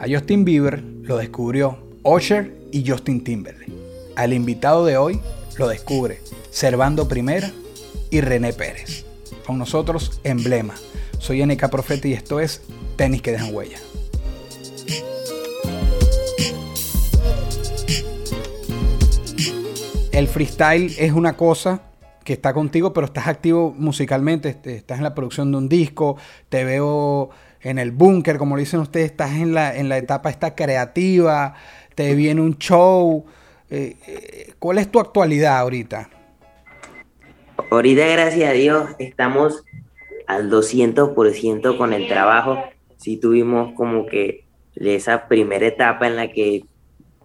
A Justin Bieber lo descubrió Usher y Justin Timberlake. Al invitado de hoy lo descubre Servando Primera y René Pérez. Con nosotros, Emblema. Soy NK Profeta y esto es Tenis que dejan huella. El freestyle es una cosa que está contigo, pero estás activo musicalmente, este, estás en la producción de un disco, te veo en el búnker, como le dicen ustedes, estás en la, en la etapa esta creativa, te viene un show. Eh, eh, ¿Cuál es tu actualidad ahorita? Ahorita, gracias a Dios, estamos al 200% con el trabajo. Sí tuvimos como que esa primera etapa en la que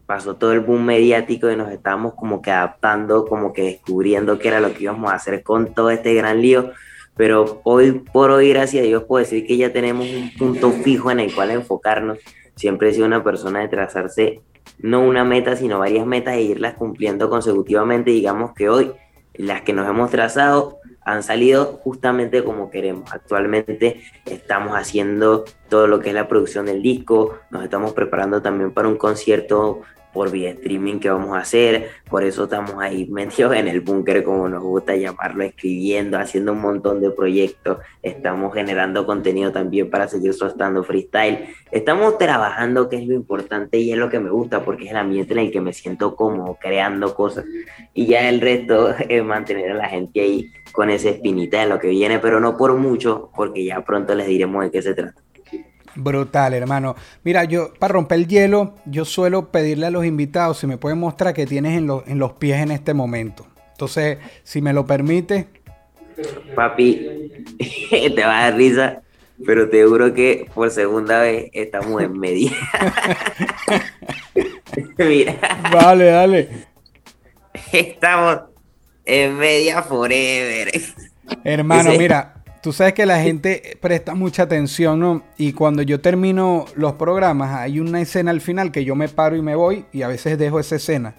pasó todo el boom mediático y nos estábamos como que adaptando, como que descubriendo qué era lo que íbamos a hacer con todo este gran lío. Pero hoy por hoy, gracias a Dios, puedo decir que ya tenemos un punto fijo en el cual enfocarnos. Siempre he sido una persona de trazarse no una meta, sino varias metas e irlas cumpliendo consecutivamente. Digamos que hoy las que nos hemos trazado han salido justamente como queremos. Actualmente estamos haciendo todo lo que es la producción del disco, nos estamos preparando también para un concierto por vía streaming que vamos a hacer, por eso estamos ahí metidos en el búnker, como nos gusta llamarlo, escribiendo, haciendo un montón de proyectos, estamos generando contenido también para seguir soltando freestyle, estamos trabajando, que es lo importante y es lo que me gusta, porque es el ambiente en el que me siento como creando cosas, y ya el resto es mantener a la gente ahí con esa espinita de lo que viene, pero no por mucho, porque ya pronto les diremos de qué se trata. Brutal, hermano. Mira, yo para romper el hielo, yo suelo pedirle a los invitados si me pueden mostrar qué tienes en, los- en los pies en este momento. Entonces, si me lo permite, Papi, te va a dar risa, pero te juro que por segunda vez estamos en media. Mira, vale, dale. estamos en media forever. Hermano, mira, tú sabes que la gente presta mucha atención, ¿no? Y cuando yo termino los programas, hay una escena al final que yo me paro y me voy y a veces dejo esa escena.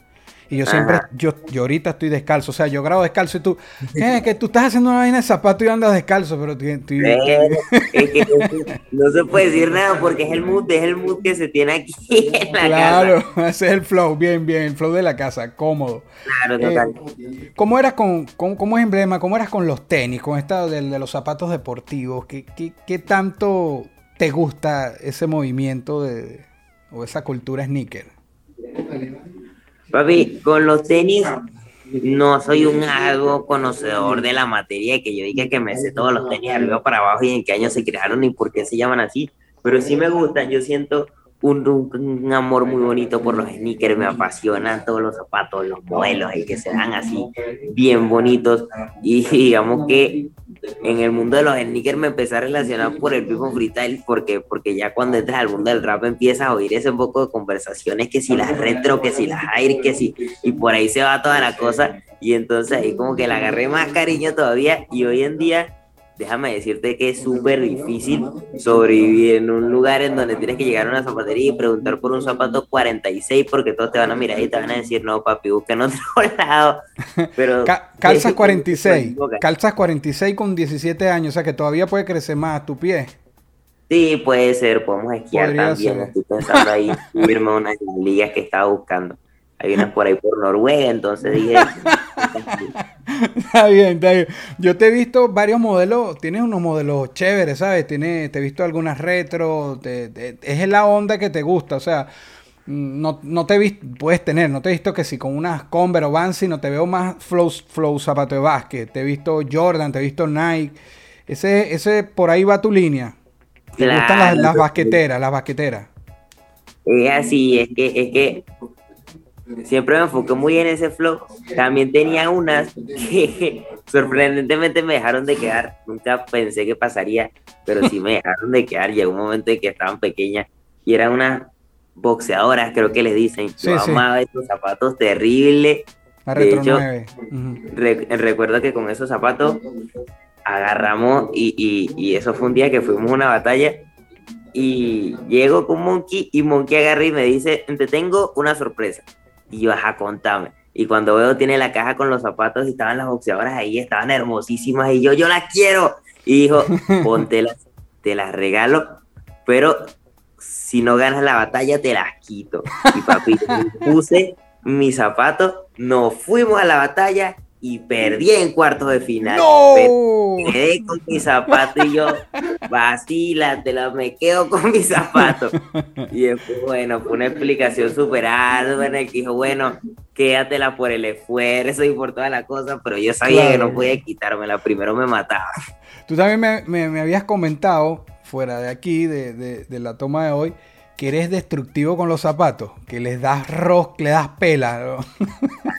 Y yo siempre, yo, yo ahorita estoy descalzo, o sea, yo grabo descalzo y tú, ¿qué? Que tú estás haciendo una vaina de zapato y andas descalzo, pero tú- tú- Eh, es que no se puede decir nada porque es el mood, es el mood que se tiene aquí en la Claro, casa. ese es el flow, bien, bien, el flow de la casa, cómodo. Claro, total. Eh, ¿Cómo eras con, con- cómo es emblema? ¿Cómo eras con los tenis, con esta de, de los zapatos deportivos? ¿Qué, qué, qué tanto te gusta ese movimiento de, o esa cultura sneaker? Papi, con los tenis no soy un algo conocedor de la materia que yo diga que me sé todos los tenis arriba para abajo y en qué año se crearon y por qué se llaman así, pero sí me gustan, yo siento un, un- un amor muy bonito por los sneakers, me apasionan todos los zapatos, los modelos y que se dan así bien bonitos. Y digamos que en el mundo de los sneakers me empecé a relacionar por el mismo freestyle porque, porque ya cuando entras al mundo del rap empiezas a oír ese poco de conversaciones que si las retro, que si las air, que si y por ahí se va toda la cosa. Y entonces ahí como que le agarré más cariño todavía y hoy en día déjame decirte que es súper difícil sobrevivir en un lugar en donde tienes que llegar a una zapatería y preguntar por un zapato 46 porque todos te van a mirar y te van a decir, no papi, busca en otro lado. Pero Ca- calzas es- 46, equivoca. calzas 46 con 17 años, o sea que todavía puede crecer más tu pie. Sí, puede ser, podemos esquiar Podría también. ser. Estoy pensando ahí irme a una de las ligas que estaba buscando. Hay unas por ahí por Noruega, entonces dije, Está bien, está bien. Yo te he visto varios modelos, tienes unos modelos chéveres, ¿sabes? Tiene, te he visto algunas retro, te- te- es la onda que te gusta, o sea, no, no te he visto, puedes tener, no te he visto que si con unas Converse o Vans, sino te veo más flow, flow zapato de básquet, te he visto Jordan, te he visto Nike, ese, ese por ahí va tu línea. Te gustan las, las basqueteras, las basqueteras. es así, es que, es que siempre me enfoqué muy en ese flow. También tenía unas que sorprendentemente me dejaron de quedar. Nunca pensé que pasaría, pero sí me dejaron de quedar. Llegó un momento en que estaban pequeñas y eran unas boxeadoras, creo que le dicen. Sí, Yo sí. amaba esos zapatos terribles. La De hecho, 9. Ujú. Re- recuerdo que con esos zapatos agarramos y, y- y eso fue un día que fuimos a una batalla y llego con Monkey y Monkey agarra y me dice, te tengo una sorpresa. Y yo, ajá, contame. Y cuando veo tiene la caja con los zapatos y estaban las boxeadoras ahí, estaban hermosísimas y yo, yo las quiero. Y dijo, póntelas, te las regalo, pero si no ganas la batalla te las quito. Y papi, puse mis zapatos, nos fuimos a la batalla y perdí en cuartos de final. ¡No! quedé con mis zapatos y yo, vacílatela, me quedo con mis zapatos. Y después, bueno, fue una explicación súper ardua en el que dijo, bueno, quédatela por el esfuerzo y por toda la cosa, pero yo sabía que Claro. no podía quitármela, primero me mataba. Tú también me, me- me habías comentado, fuera de aquí, de, de- de la toma de hoy, que eres destructivo con los zapatos, que les das ros, le das pela. ¿no?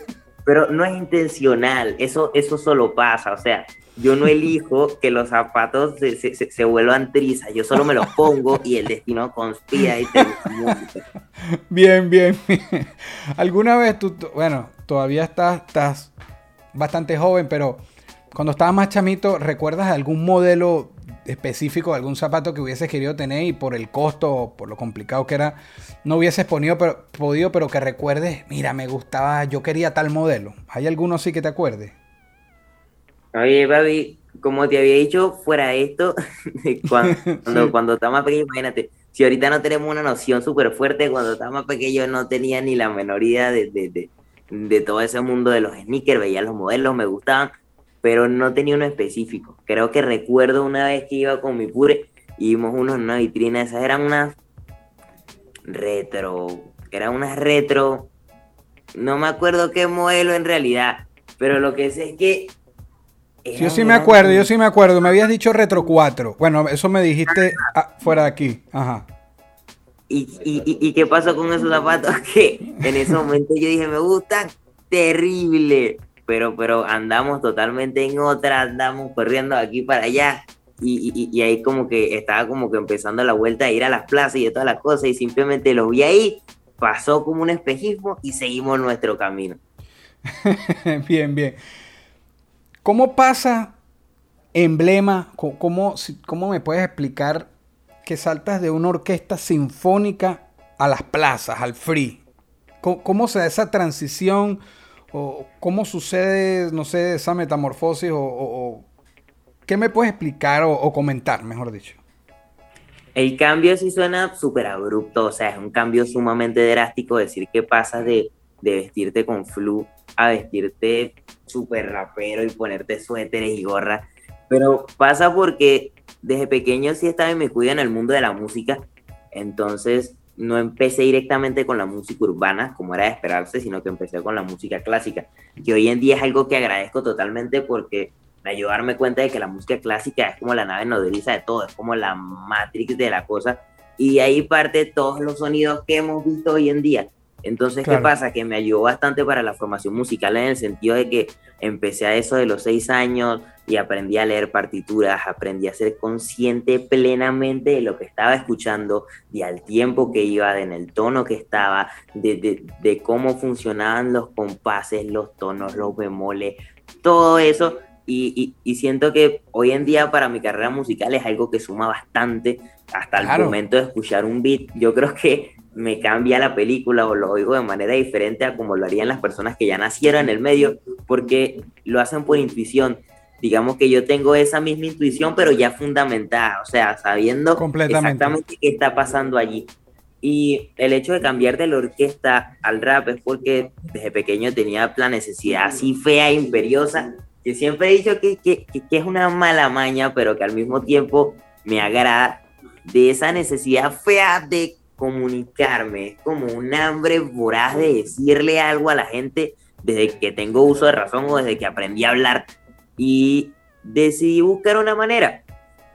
Pero no es intencional, eso, eso solo pasa, o sea, yo no elijo que los zapatos se, se, se- se vuelvan trizas, yo solo me los pongo y el destino conspira y te Bien, bien, bien. ¿Alguna vez tú, tú- bueno, todavía estás, estás bastante joven, pero cuando estabas más chamito, ¿recuerdas algún modelo específico, algún zapato que hubieses querido tener y por el costo o por lo complicado que era, no hubieses ponido, pero, podido, pero que recuerdes, mira, me gustaba, yo quería tal modelo? ¿Hay alguno sí que te acuerdes? Oye, papi, como te había dicho, fuera de esto, cuando, cuando, cuando estaba más pequeño, imagínate, si ahorita no tenemos una noción súper fuerte, cuando estaba más pequeño no tenía ni la menor idea de, de, de, de todo ese mundo de los sneakers, veía los modelos, me gustaban, pero no tenía uno específico. Creo que recuerdo una vez que iba con mi pure y vimos unos en una vitrina, esas eran unas retro, eran unas retro, no me acuerdo qué modelo en realidad, pero lo que sé es que... Yo sí me acuerdo, yo sí me acuerdo. Me habías dicho Retro 4. Bueno, eso me dijiste ah, fuera de aquí. Ajá. ¿Y, y, y, y qué pasó con esos zapatos? Que en ese momento yo dije, me gustan terrible. Pero, pero andamos totalmente en otra, andamos corriendo aquí para allá. Y, y, y ahí como que estaba como que empezando la vuelta a ir a las plazas y de todas las cosas. Y simplemente los vi ahí, pasó como un espejismo y seguimos nuestro camino. bien, bien. ¿Cómo pasa emblema? ¿Cómo, ¿Cómo me puedes explicar que saltas de una orquesta sinfónica a las plazas, al free? ¿Cómo, cómo se da esa transición? ¿O cómo sucede, no sé, esa metamorfosis? ¿O, qué me puedes explicar o, comentar, mejor dicho? El cambio sí suena súper abrupto, o sea, es un cambio sumamente drástico decir que pasas de, de vestirte con flu a vestirte súper rapero y ponerte suéteres y gorras. Pero pasa porque desde pequeño sí estaba inmiscuido en el mundo de la música, entonces no empecé directamente con la música urbana, como era de esperarse, sino que empecé con la música clásica, que hoy en día es algo que agradezco totalmente porque me ayudó a darme cuenta de que la música clásica es como la nave nodriza de todo, es como la matrix de la cosa, y de ahí parte todos los sonidos que hemos visto hoy en día. Entonces, Claro. ¿qué pasa? Que me ayudó bastante para la formación musical en el sentido de que empecé a eso de los seis años y aprendí a leer partituras, aprendí a ser consciente plenamente de lo que estaba escuchando, de al tiempo que iba, de en el tono que estaba, de, de, de cómo funcionaban los compases, los tonos, los bemoles, todo eso. Y, y, y siento que hoy en día para mi carrera musical es algo que suma bastante hasta el Claro. momento de escuchar un beat. Yo creo que me cambia la película o lo oigo de manera diferente a como lo harían las personas que ya nacieron en el medio, porque lo hacen por intuición. Digamos que yo tengo esa misma intuición, pero ya fundamentada, o sea, sabiendo exactamente qué está pasando allí. Y el hecho de cambiar de la orquesta al rap es porque desde pequeño tenía la necesidad así fea e imperiosa, que siempre he dicho que, que- que es una mala maña, pero que al mismo tiempo me agrada de esa necesidad fea de comunicarme, es como un hambre voraz de decirle algo a la gente desde que tengo uso de razón o desde que aprendí a hablar. Y decidí buscar una manera.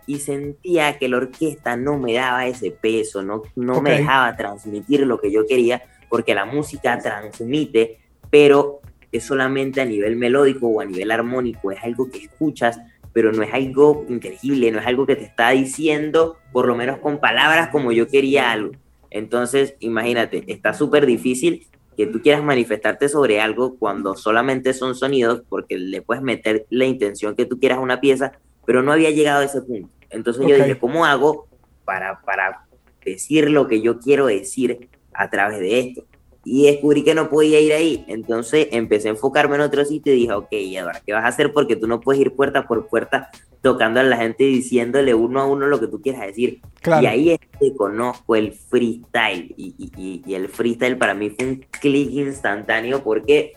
Y sentía que la orquesta no me daba ese peso, no, no me dejaba transmitir lo que yo quería, porque la música transmite, pero es solamente a nivel melódico o a nivel armónico, es algo que escuchas, pero no es algo increíble, no es algo que te está diciendo, por lo menos con palabras como yo quería algo. Entonces, imagínate, está súper difícil que tú quieras manifestarte sobre algo cuando solamente son sonidos, porque le puedes meter la intención que tú quieras a una pieza, pero no había llegado a ese punto. Entonces yo dije, ¿cómo hago para, para decir lo que yo quiero decir a través de esto? Y descubrí que no podía ir ahí. Entonces empecé a enfocarme en otro sitio y dije, ok, Eduardo, ¿qué vas a hacer? Porque tú no puedes ir puerta por puerta tocando a la gente y diciéndole uno a uno lo que tú quieras decir. Claro. Y ahí es que conozco el freestyle. Y, y- y- y el freestyle para mí fue un clic instantáneo. ¿Por qué?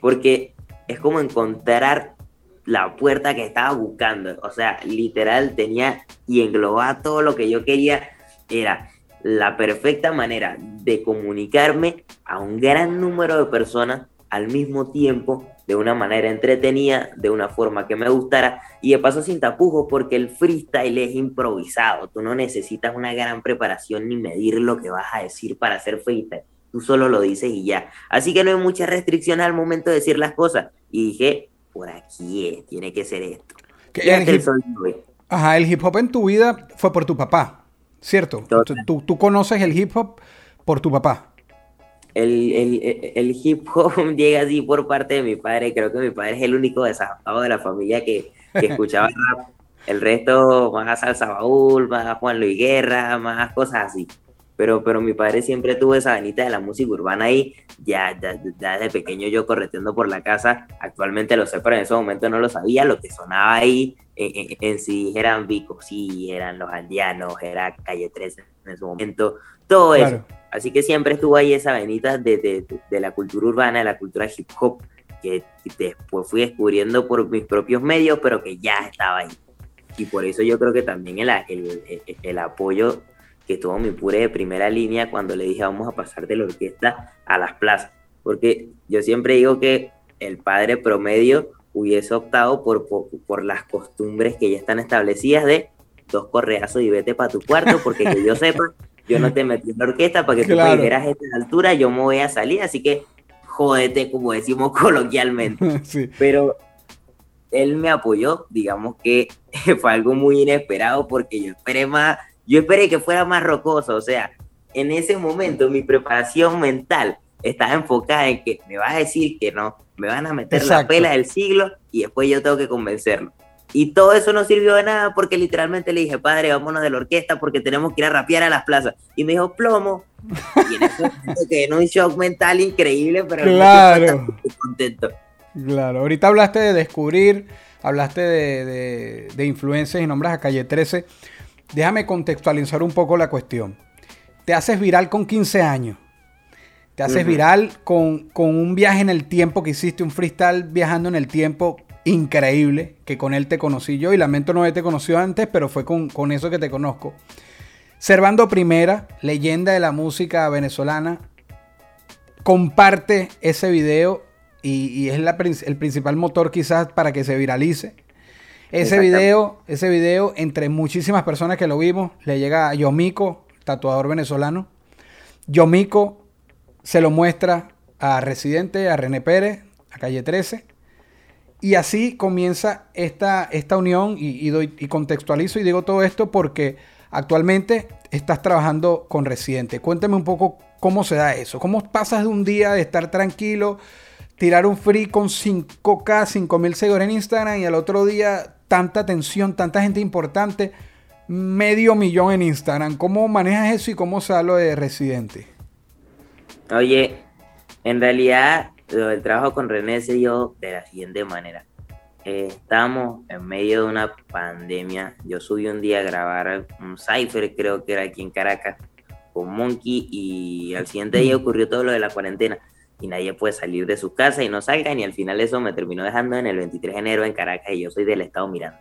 Porque es como encontrar la puerta que estaba buscando. O sea, literal tenía y englobaba todo lo que yo quería. Era la perfecta manera de comunicarme a un gran número de personas al mismo tiempo, de una manera entretenida, de una forma que me gustara y de paso sin tapujos, porque el freestyle es improvisado. Tú no necesitas una gran preparación ni medir lo que vas a decir para hacer freestyle. Tú solo lo dices y ya. Así que no hay muchas restricciones al momento de decir las cosas. Y dije, por aquí es, tiene que ser esto. Que el hip-. Ajá, el hip hop en tu vida fue por tu papá, ¿cierto? Tú, tú- conoces el hip hop por tu papá. El, el- el- hip hop llega así por parte de mi padre. Creo que mi padre es el único desafado de la familia que, que escuchaba rap. El resto, más salsa baúl, más Juan Luis Guerra, más cosas así. Pero, pero mi padre siempre tuvo esa venita de la música urbana ahí. Ya, ya, ya desde pequeño yo correteando por la casa. Actualmente lo sé, pero en ese momento no lo sabía. Lo que sonaba ahí en, en- en sí eran Vico, sí, eran los aldeanos, era Calle 13 en ese momento. Todo eso. Claro. Así que siempre estuvo ahí esa venita de, de- de- de la cultura urbana, de la cultura hip hop, que después fui descubriendo por mis propios medios, pero que ya estaba ahí. Y por eso yo creo que también el, el- el- el apoyo que tuvo mi pure de primera línea cuando le dije vamos a pasar de la orquesta a las plazas. Porque yo siempre digo que el padre promedio hubiese optado por, por, por las costumbres que ya están establecidas de dos correazos y vete para tu cuarto, porque que yo sepa, yo no te metí en la orquesta para que tú Claro. me dijeras a esta altura, yo me voy a salir, así que jódete, como decimos coloquialmente. sí. Pero él me apoyó, digamos que fue algo muy inesperado porque yo esperé más, yo esperé que fuera más rocoso, o sea, en ese momento mi preparación mental estaba enfocada en que me vas a decir que no, me van a meter la pela del siglo y después yo tengo que convencerlo. Y todo eso no sirvió de nada porque literalmente le dije, padre, vámonos de la orquesta porque tenemos que ir a rapear a las plazas. Y me dijo, plomo. Y en ese momento quedé en un shock mental increíble, pero Claro. estoy contento. Claro, ahorita hablaste de descubrir, hablaste de, de, de influencias y nombres a Calle 13. Déjame contextualizar un poco la cuestión. Te haces viral con 15 años. Te haces viral con, con un viaje en el tiempo que hiciste, un freestyle viajando en el tiempo increíble, que con él te conocí yo y lamento no haberte conocido antes, pero fue con, con eso que te conozco. Servando Primera, leyenda de la música venezolana, comparte ese video y, y es la el principal motor quizás para que se viralice. Ese video, ese video, entre muchísimas personas que lo vimos, le llega a Yomiko, tatuador venezolano. Yomiko se lo muestra a Residente, a René Pérez, a Calle 13. Y así comienza esta, esta unión y, y doy, y contextualizo y digo todo esto porque actualmente estás trabajando con Residente. Cuéntame un poco cómo se da eso. ¿Cómo pasas de un día de estar tranquilo, tirar un free con 5K, 5000 seguidores en Instagram y al otro día tanta atención, tanta gente importante, medio millón en Instagram? ¿Cómo manejas eso y cómo se da lo de Residente? Oye, en realidad del trabajo con René se dio de la siguiente manera. Eh, estábamos en medio de una pandemia. Yo subí un día a grabar un cipher, creo que era aquí en Caracas, con Monkey y al siguiente día ocurrió todo lo de la cuarentena y nadie puede salir de su casa y no salgan y al final eso me terminó dejando en el 23 de enero en Caracas y yo soy del estado Miranda.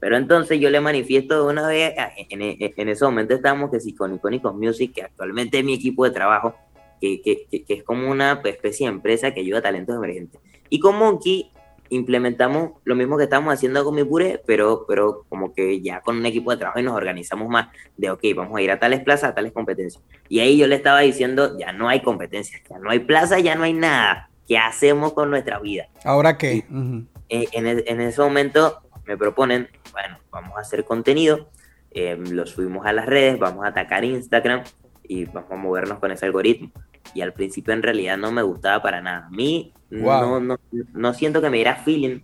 Pero entonces yo le manifiesto de una vez, en, en- ese momento estábamos que sí con Icónicos Music, que actualmente es mi equipo de trabajo, que, que- que- es como una especie de empresa que ayuda a talentos emergentes. Y con Monkey implementamos lo mismo que estamos haciendo con mi pure, pero, pero como que ya con un equipo de trabajo y nos organizamos más de, ok, vamos a ir a tales plazas, a tales competencias. Y ahí yo le estaba diciendo, ya no hay competencias, ya no hay plaza, ya no hay nada. ¿Qué hacemos con nuestra vida? ¿Ahora qué? Ujú. Eh, en, e- en ese momento me proponen, bueno, vamos a hacer contenido, eh, lo subimos a las redes, vamos a atacar Instagram y vamos a movernos con ese algoritmo. Y al principio en realidad no me gustaba para nada. A mí no, no, no siento que me diera feeling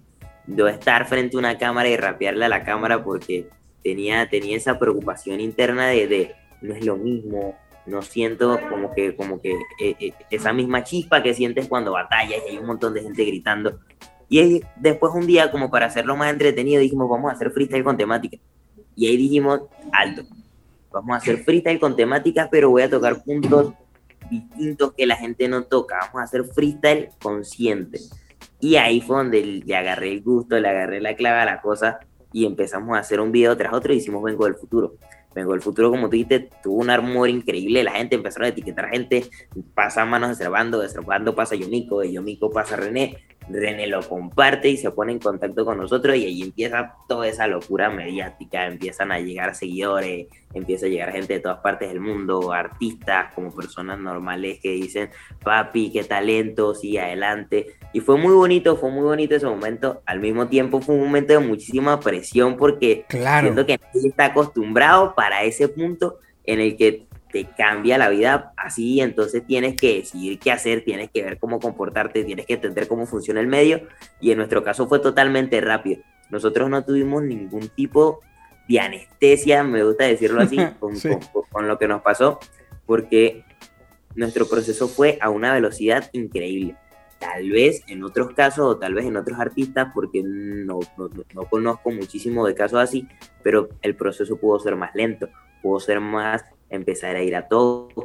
de estar frente a una cámara y rapearle a la cámara porque tenía, tenía esa preocupación interna de, de no es lo mismo, no siento como que, como que eh, eh, esa misma chispa que sientes cuando batallas y hay un montón de gente gritando. Y después un día, como para hacerlo más entretenido, dijimos, vamos a hacer freestyle con temática. Y ahí dijimos, alto, vamos a hacer freestyle con temáticas, pero voy a tocar puntos distintos que la gente no toca. Vamos a hacer freestyle consciente. Y ahí fue donde le agarré el gusto, le agarré la clave a la cosa y empezamos a hacer un video tras otro y hicimos Vengo del Futuro. Vengo del Futuro, como tú dijiste, tuvo un armor increíble. La gente empezaron a etiquetar gente. Pasa manos de Servando, de Servando pasa Yomiko, de Yomiko pasa René. René lo comparte y se pone en contacto con nosotros y ahí empieza toda esa locura mediática, empiezan a llegar seguidores, empieza a llegar gente de todas partes del mundo, artistas como personas normales que dicen, papi, qué talento, sigue adelante. Y fue muy bonito, fue muy bonito ese momento. Al mismo tiempo fue un momento de muchísima presión porque claro. siento que nadie está acostumbrado para ese punto en el que te cambia la vida así, entonces tienes que decidir qué hacer, tienes que ver cómo comportarte, tienes que entender cómo funciona el medio y en nuestro caso fue totalmente rápido. Nosotros no tuvimos ningún tipo de anestesia, me gusta decirlo así, con, con, lo que nos pasó, porque nuestro proceso fue a una velocidad increíble. Tal vez en otros casos o tal vez en otros artistas, porque no, no, no conozco muchísimo de casos así, pero el proceso pudo ser más lento, pudo ser más empezar a ir a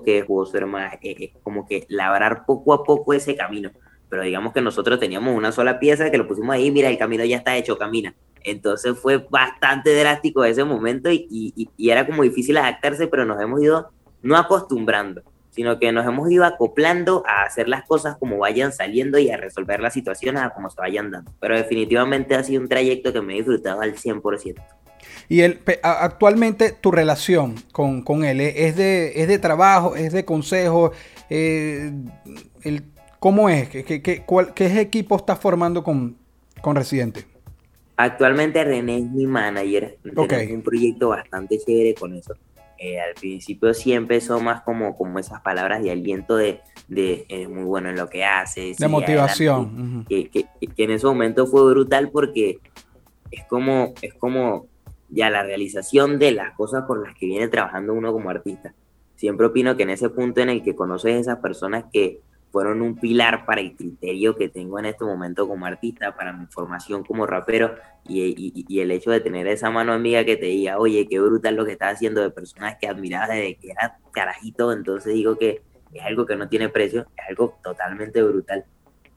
que pudo ser más, eh, eh, como que labrar poco a poco ese camino. Pero digamos que nosotros teníamos una sola pieza que lo pusimos ahí, mira, el camino ya está hecho, camina. Entonces fue bastante drástico ese momento y, y, y era como difícil adaptarse, pero nos hemos ido no acostumbrando, sino que nos hemos ido acoplando a hacer las cosas como vayan saliendo y a resolver las situaciones a como se vayan dando. Pero definitivamente ha sido un trayecto que me he disfrutado al 100%. Y él, actualmente tu relación con, con, él es de, es de trabajo, es de consejo, eh, el, ¿cómo es? ¿Qué, qué, qué, cuál, ¿Qué, equipo estás formando con, con Residente? Actualmente René es mi manager, okay. un proyecto bastante chévere con eso. Eh, al principio sí empezó más como, como esas palabras de aliento de, de es muy bueno en lo que hace. De motivación. Que, que, que, en ese momento fue brutal porque es como, es como ya la realización de las cosas por las que viene trabajando uno como artista. Siempre opino que en ese punto en el que conoces a esas personas que fueron un pilar para el criterio que tengo en este momento como artista, para mi formación como rapero y, y, y el hecho de tener esa mano amiga que te diga, oye, qué brutal lo que estás haciendo de personas que admirabas desde que eras carajito, entonces digo que es algo que no tiene precio, es algo totalmente brutal.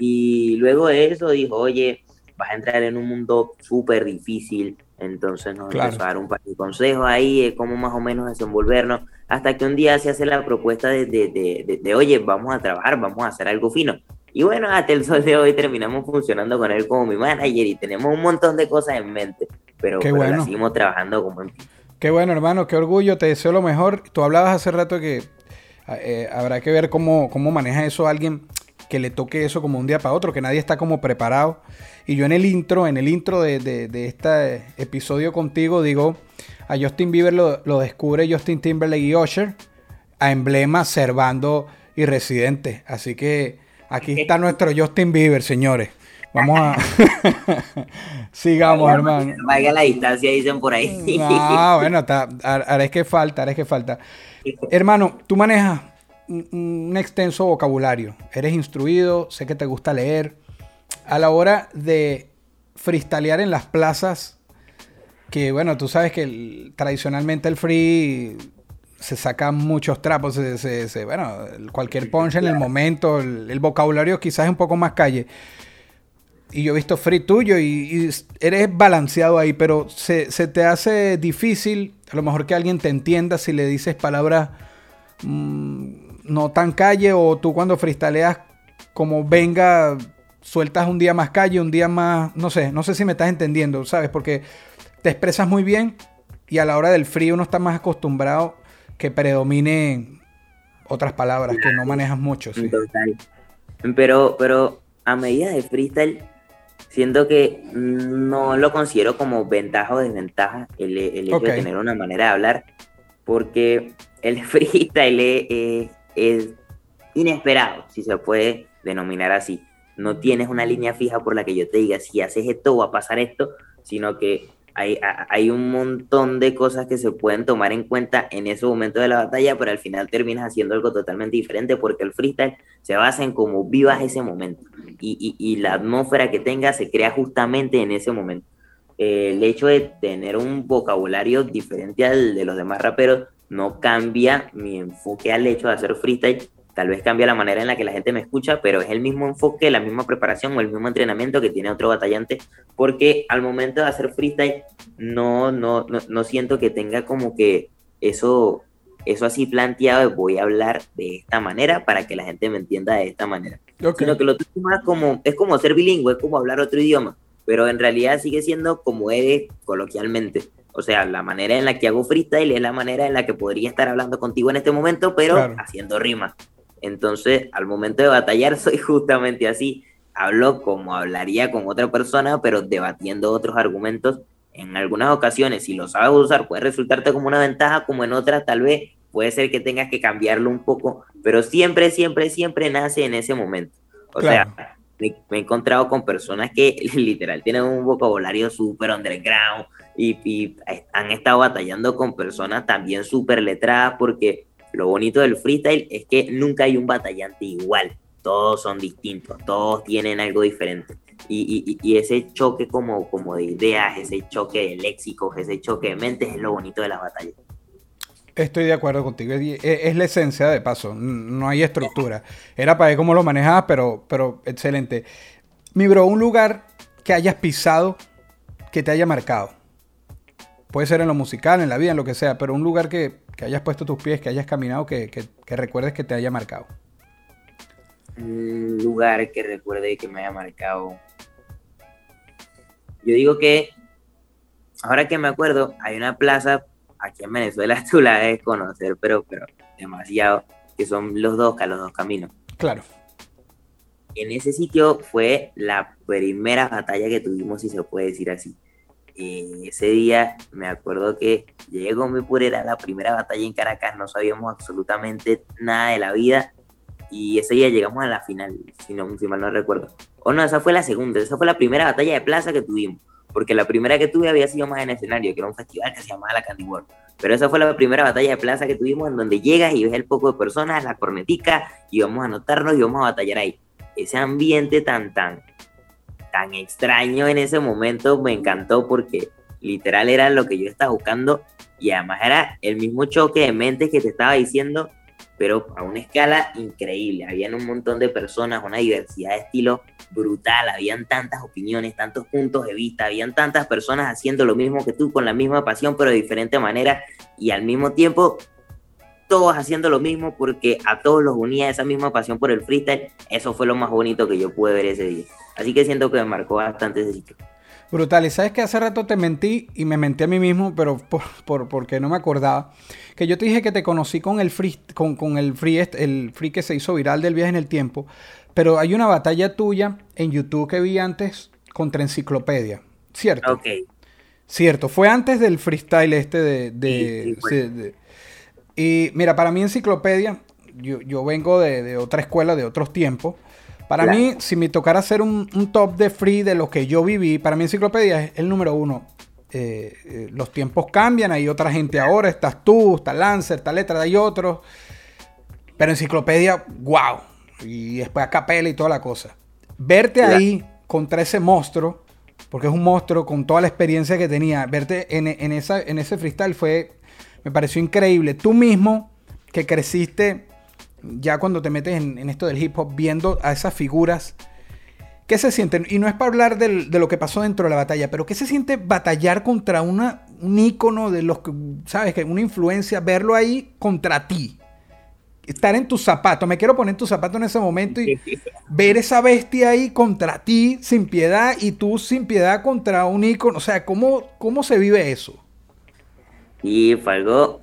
Y luego de eso dijo, oye, vas a entrar en un mundo súper difícil, entonces nos claro. empezó a dar un par de consejos ahí de cómo más o menos desenvolvernos, hasta que un día se hace la propuesta de, de, de, de, oye, vamos a trabajar, vamos a hacer algo fino. Y bueno, hasta el sol de hoy terminamos funcionando con él como mi manager y tenemos un montón de cosas en mente, pero, pero bueno. seguimos trabajando como en Qué bueno, hermano, qué orgullo, te deseo lo mejor. Tú hablabas hace rato que eh, habrá que ver cómo, cómo maneja eso alguien que le toque eso como un día para otro, que nadie está como preparado. Y yo en el intro, en el intro de, de, de este episodio contigo, digo, a Justin Bieber lo, lo, descubre Justin Timberlake y Usher, a Emblema, Servando y Residente. Así que aquí está nuestro Justin Bieber, señores. Vamos a. Sigamos, hermano. Vaya la distancia, dicen por ahí. Ah, bueno, está, haré que falta, haré que falta. Hermano, tú manejas un extenso vocabulario. Eres instruido, sé que te gusta leer. A la hora de freestylear en las plazas, que bueno, tú sabes que el, tradicionalmente el free se saca muchos trapos, se, se, se, bueno, cualquier punch en el momento, el, el, vocabulario quizás es un poco más calle. Y yo he visto free tuyo y, y eres balanceado ahí, pero se, se, te hace difícil, a lo mejor que alguien te entienda si le dices palabras mmm, no tan calle o tú cuando freestyleas como venga, sueltas un día más calle, un día más, no sé, no sé si me estás entendiendo, ¿sabes? Porque te expresas muy bien y a la hora del frío uno está más acostumbrado que predominen otras palabras que no manejas mucho. ¿sí? Total. Pero, pero a medida de freestyle, siento que no lo considero como ventaja o desventaja el, el hecho okay. de tener una manera de hablar, porque el freestyle es, es inesperado, si se puede denominar así. No tienes una línea fija por la que yo te diga, si haces esto va a pasar esto, sino que hay, hay, un montón de cosas que se pueden tomar en cuenta en ese momento de la batalla, pero al final terminas haciendo algo totalmente diferente porque el freestyle se basa en cómo vivas ese momento y, y, la atmósfera que tengas se crea justamente en ese momento. Eh, el hecho de tener un vocabulario diferente al de los demás raperos no cambia mi enfoque al hecho de hacer freestyle, Tal vez cambia la manera en la que la gente me escucha, pero es el mismo enfoque, la misma preparación o el mismo entrenamiento que tiene otro batallante, porque al momento de hacer freestyle no, no, no, siento que tenga como que eso, eso así planteado voy a hablar de esta manera para que la gente me entienda de esta manera. Sino que lo tuyo es como, es como ser bilingüe, es como hablar otro idioma, pero en realidad sigue siendo como eres coloquialmente. O sea, la manera en la que hago freestyle es la manera en la que podría estar hablando contigo en este momento, pero haciendo rimas. Entonces, al momento de batallar, soy justamente así. Hablo como hablaría con otra persona, pero debatiendo otros argumentos. En algunas ocasiones, si lo sabes usar, puede resultarte como una ventaja, como en otras, tal vez puede ser que tengas que cambiarlo un poco, pero siempre, siempre, siempre nace en ese momento. O sea, me, he encontrado con personas que literal tienen un vocabulario súper underground y, y han estado batallando con personas también súper letradas porque lo bonito del freestyle es que nunca hay un batallante igual. Todos son distintos, todos tienen algo diferente. Y, ese choque como, como de ideas, ese choque de léxicos, ese choque de mentes es lo bonito de las batallas. Estoy de acuerdo contigo. Es, la esencia de paso. No hay estructura. Era para ver cómo lo manejabas, pero, pero excelente. Mi bro, un lugar que hayas pisado que te haya marcado. Puede ser en lo musical, en la vida, en lo que sea, pero un lugar que, que hayas puesto tus pies, que hayas caminado, que, recuerdes que te haya marcado. Un lugar que recuerde que me haya marcado. Yo digo que, ahora que me acuerdo, hay una plaza aquí en Venezuela, tú la debes conocer, pero, pero demasiado, que son los dos, los dos caminos. Claro. En ese sitio fue la primera batalla que tuvimos, si se puede decir así ese día me acuerdo que llegué con mi purera, la primera batalla en Caracas, no sabíamos absolutamente nada de la vida y ese día llegamos a la final, si, no, si mal no recuerdo. O no, esa fue la segunda, esa fue la primera batalla de plaza que tuvimos, porque la primera que tuve había sido más en escenario, que era un festival que se llamaba la Candy World. Pero esa fue la primera batalla de plaza que tuvimos en donde llegas y ves el poco de personas, la cornetica, y vamos a anotarnos y vamos a batallar ahí. Ese ambiente tan, tan, tan extraño en ese momento me encantó porque literal era lo que yo estaba buscando y además era el mismo choque de mente que te estaba diciendo, pero a una escala increíble. Habían un montón de personas, una diversidad de estilos brutal, habían tantas opiniones, tantos puntos de vista, habían tantas personas haciendo lo mismo que tú con la misma pasión, pero de diferente manera y al mismo tiempo todos haciendo lo mismo porque a todos los unía esa misma pasión por el freestyle. Eso fue lo más bonito que yo pude ver ese día. Así que siento que me marcó bastante ese sitio. Brutal. Y sabes que hace rato te mentí y me mentí a mí mismo, pero por, porque no me acordaba. Que yo te dije que te conocí con el free, con, con el free, el free que se hizo viral del viaje en el tiempo. Pero hay una batalla tuya en YouTube que vi antes contra Enciclopedia. ¿Cierto? Ok. Cierto. Fue antes del freestyle este de. de, y mira, para mí Enciclopedia, yo, yo vengo de, otra escuela, de otros tiempos. Para mí, si me tocara hacer un, top de free de lo que yo viví, para mí Enciclopedia es el número uno. Eh, eh, los tiempos cambian, hay otra gente ahora, estás tú, está Lancer, está Letra, hay otros. Pero Enciclopedia, wow. Y después a Capela y toda la cosa. Verte ahí contra ese monstruo, porque es un monstruo con toda la experiencia que tenía, verte en, esa, en ese freestyle fue, me pareció increíble. Tú mismo, que creciste ya cuando te metes en, esto del hip hop, viendo a esas figuras, ¿qué se siente? Y no es para hablar de lo que pasó dentro de la batalla, pero ¿qué se siente batallar contra una, un ícono de los que, sabes, que una influencia, verlo ahí contra ti? Estar en tus zapatos, me quiero poner en tus zapatos en ese momento y ver esa bestia ahí contra ti sin piedad y tú sin piedad contra un ícono. O sea, ¿cómo, cómo se vive eso? Y fue algo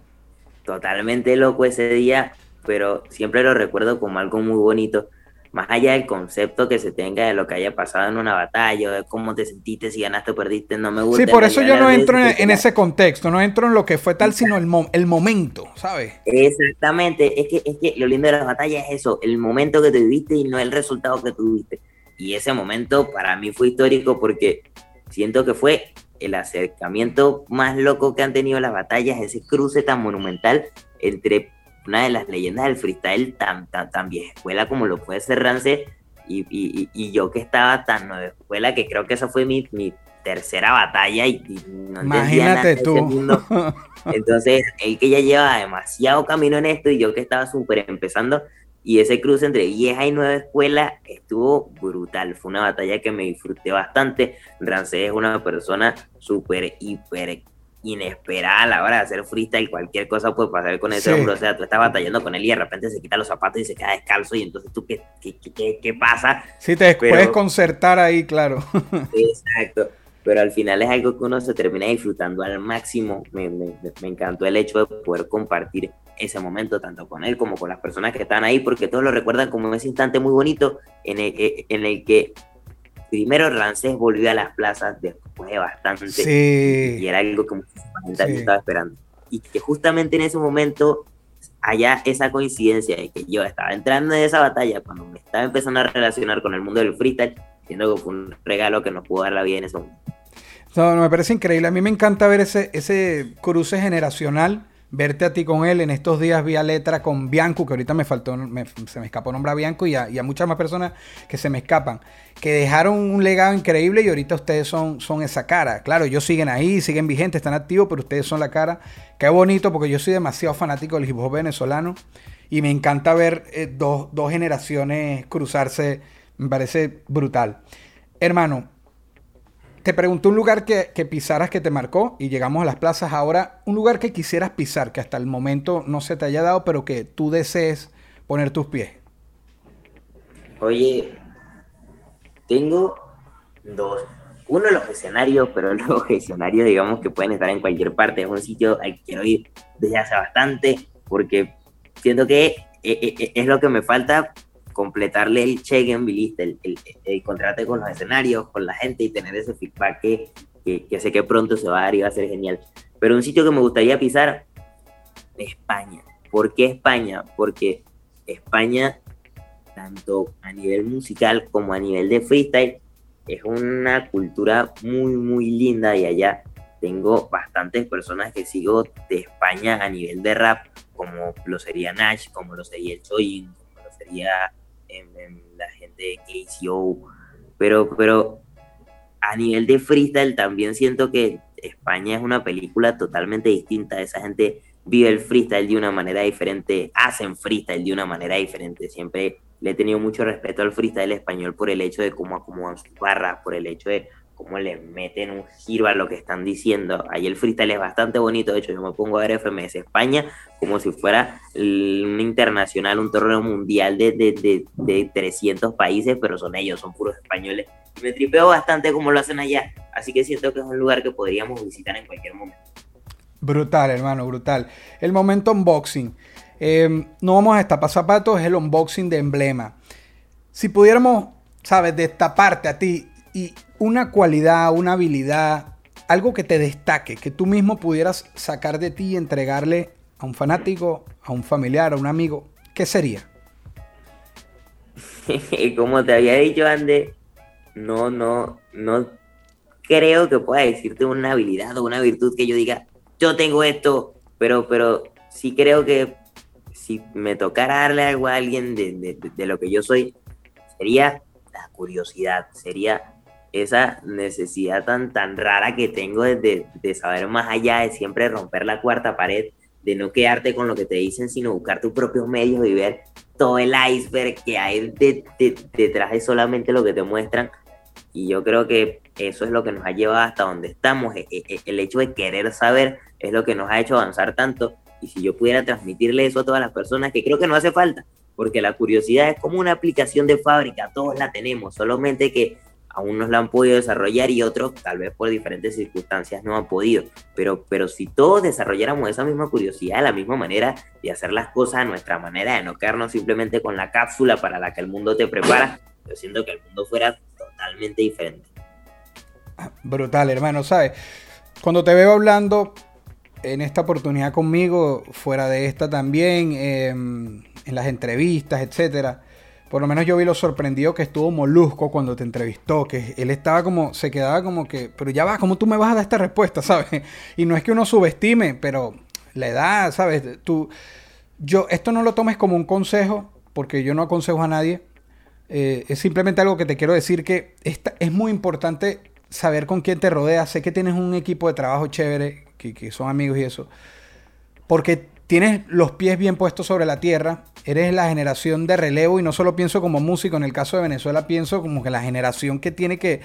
totalmente loco ese día pero siempre lo recuerdo como algo muy bonito, más allá del concepto que se tenga de lo que haya pasado en una batalla, de cómo te sentiste, si ganaste o perdiste, no me gusta. Sí, por eso yo no entro en, ese contexto, no entro en lo que fue tal, sino el, el momento, ¿sabes? Exactamente, es que, es que lo lindo de las batallas es eso, el momento que te viviste y no el resultado que tuviste. Y ese momento para mí fue histórico porque siento que fue el acercamiento más loco que han tenido las batallas, ese cruce tan monumental entre una de las leyendas del freestyle tan, tan, tan vieja escuela como lo puede ser Rance y, y, yo que estaba tan nueva escuela que creo que esa fue mi, mi tercera batalla y, no Imagínate tú. Entonces, él que ya lleva demasiado camino en esto y yo que estaba súper empezando y ese cruce entre vieja y nueva escuela estuvo brutal. Fue una batalla que me disfruté bastante. Rance es una persona súper, hiper inesperada a la hora de hacer freestyle, cualquier cosa puede pasar con ese hombre, o sea, tú estás batallando con él y de repente se quita los zapatos y se queda descalzo y entonces tú, ¿qué, qué, qué, pasa? Sí, te puedes concertar ahí, claro. Exacto, pero al final es algo que uno se termina disfrutando al máximo, me, me, me encantó el hecho de poder compartir ese momento tanto con él como con las personas que están ahí, porque todos lo recuerdan como ese instante muy bonito en el, en el que primero Rancés volvió a las plazas después de bastante. Y era algo que muchísima gente estaba esperando. Y que justamente en ese momento haya esa coincidencia de que yo estaba entrando en esa batalla cuando me estaba empezando a relacionar con el mundo del freestyle, siendo que fue un regalo que nos pudo dar la vida en ese momento. No, me parece increíble. A mí me encanta ver ese, ese cruce generacional verte a ti con él. En estos días vía letra con Bianco, que ahorita me faltó, se me escapó nombrar a Bianco y a, muchas más personas que se me escapan, que dejaron un legado increíble y ahorita ustedes son, son esa cara. Claro, ellos siguen ahí, siguen vigentes, están activos, pero ustedes son la cara. Qué bonito, porque yo soy demasiado fanático del hip hop venezolano y me encanta ver eh, dos, dos generaciones cruzarse. Me parece brutal. Hermano, te pregunté un lugar que, pisaras que te marcó y llegamos a las plazas. Ahora, un lugar que quisieras pisar, que hasta el momento no se te haya dado, pero que tú desees poner tus pies. Oye, tengo dos. Uno los escenarios, pero los escenarios, digamos, que pueden estar en cualquier parte. Es un sitio al que quiero ir desde hace bastante, porque siento que eh, eh, eh, es lo que me falta completarle el check en mi el, el, encontrarte con los escenarios, con la gente y tener ese feedback que, que, sé que pronto se va a dar y va a ser genial. Pero un sitio que me gustaría pisar, España. ¿Por qué España? Porque España, tanto a nivel musical como a nivel de freestyle, es una cultura muy, muy linda y allá tengo bastantes personas que sigo de España a nivel de rap, como lo sería Nash, como lo sería el Choyin, como lo sería en, la gente de KCO, pero, pero a nivel de freestyle también siento que España es una película totalmente distinta. Esa gente vive el freestyle de una manera diferente, hacen freestyle de una manera diferente. Siempre le he tenido mucho respeto al freestyle español por el hecho de cómo acomodan sus barras, por el hecho de cómo le meten un giro a lo que están diciendo. Ahí el freestyle es bastante bonito, de hecho yo me pongo a ver FMS España como si fuera un internacional, un torneo mundial de, de, de, 300 países, pero son ellos, son puros españoles. me tripeo bastante como lo hacen allá, así que siento que es un lugar que podríamos visitar en cualquier momento. Brutal, hermano, brutal. El momento unboxing. Em, no vamos a destapar zapatos, es el unboxing de emblema. Si pudiéramos, sabes, destaparte a ti y una cualidad, una habilidad, algo que te destaque, que tú mismo pudieras sacar de ti y entregarle a un fanático, a un familiar, a un amigo, ¿qué sería? Como te había dicho antes, no, no, no creo que pueda decirte una habilidad o una virtud que yo diga, yo tengo esto, pero, pero sí creo que si me tocara darle algo a alguien de, de lo que yo soy, sería la curiosidad, sería esa necesidad tan, tan rara que tengo de, de, saber más allá, de siempre romper la cuarta pared, de no quedarte con lo que te dicen, sino buscar tus propios medios y ver todo el iceberg que hay detrás de solamente lo que te muestran. Y yo creo que eso es lo que nos ha llevado hasta donde estamos. E, e, e, el hecho de querer saber es lo que nos ha hecho avanzar tanto. Y si yo pudiera transmitirle eso a todas las personas, que creo que no hace falta, porque la curiosidad es como una aplicación de fábrica, todos la tenemos, solamente que aún no la han podido desarrollar y otros tal vez por diferentes circunstancias no han podido. Pero, pero si todos desarrolláramos esa misma curiosidad, la misma manera de hacer las cosas a nuestra manera, de no quedarnos simplemente con la cápsula para la que el mundo te prepara, yo siento que el mundo fuera totalmente diferente. Brutal, hermano, ¿sabes? Cuando te veo hablando en esta oportunidad conmigo, fuera de esta también, em, en las entrevistas, etcétera, por lo menos yo vi lo sorprendido que estuvo Molusco cuando te entrevistó, que él estaba como, se quedaba como que, pero ya va, ¿cómo tú me vas a dar esta respuesta, sabes? Y no es que uno subestime, pero la edad, ¿sabes? Tú, yo, esto no lo tomes como un consejo, porque yo no aconsejo a nadie. Eh, es simplemente algo que te quiero decir que esta, es muy importante saber con quién te rodeas. Sé que tienes un equipo de trabajo chévere, que, que son amigos y eso. Porque tienes los pies bien puestos sobre la tierra, eres la generación de relevo y no solo pienso como músico, en el caso de Venezuela pienso como que la generación que tiene que,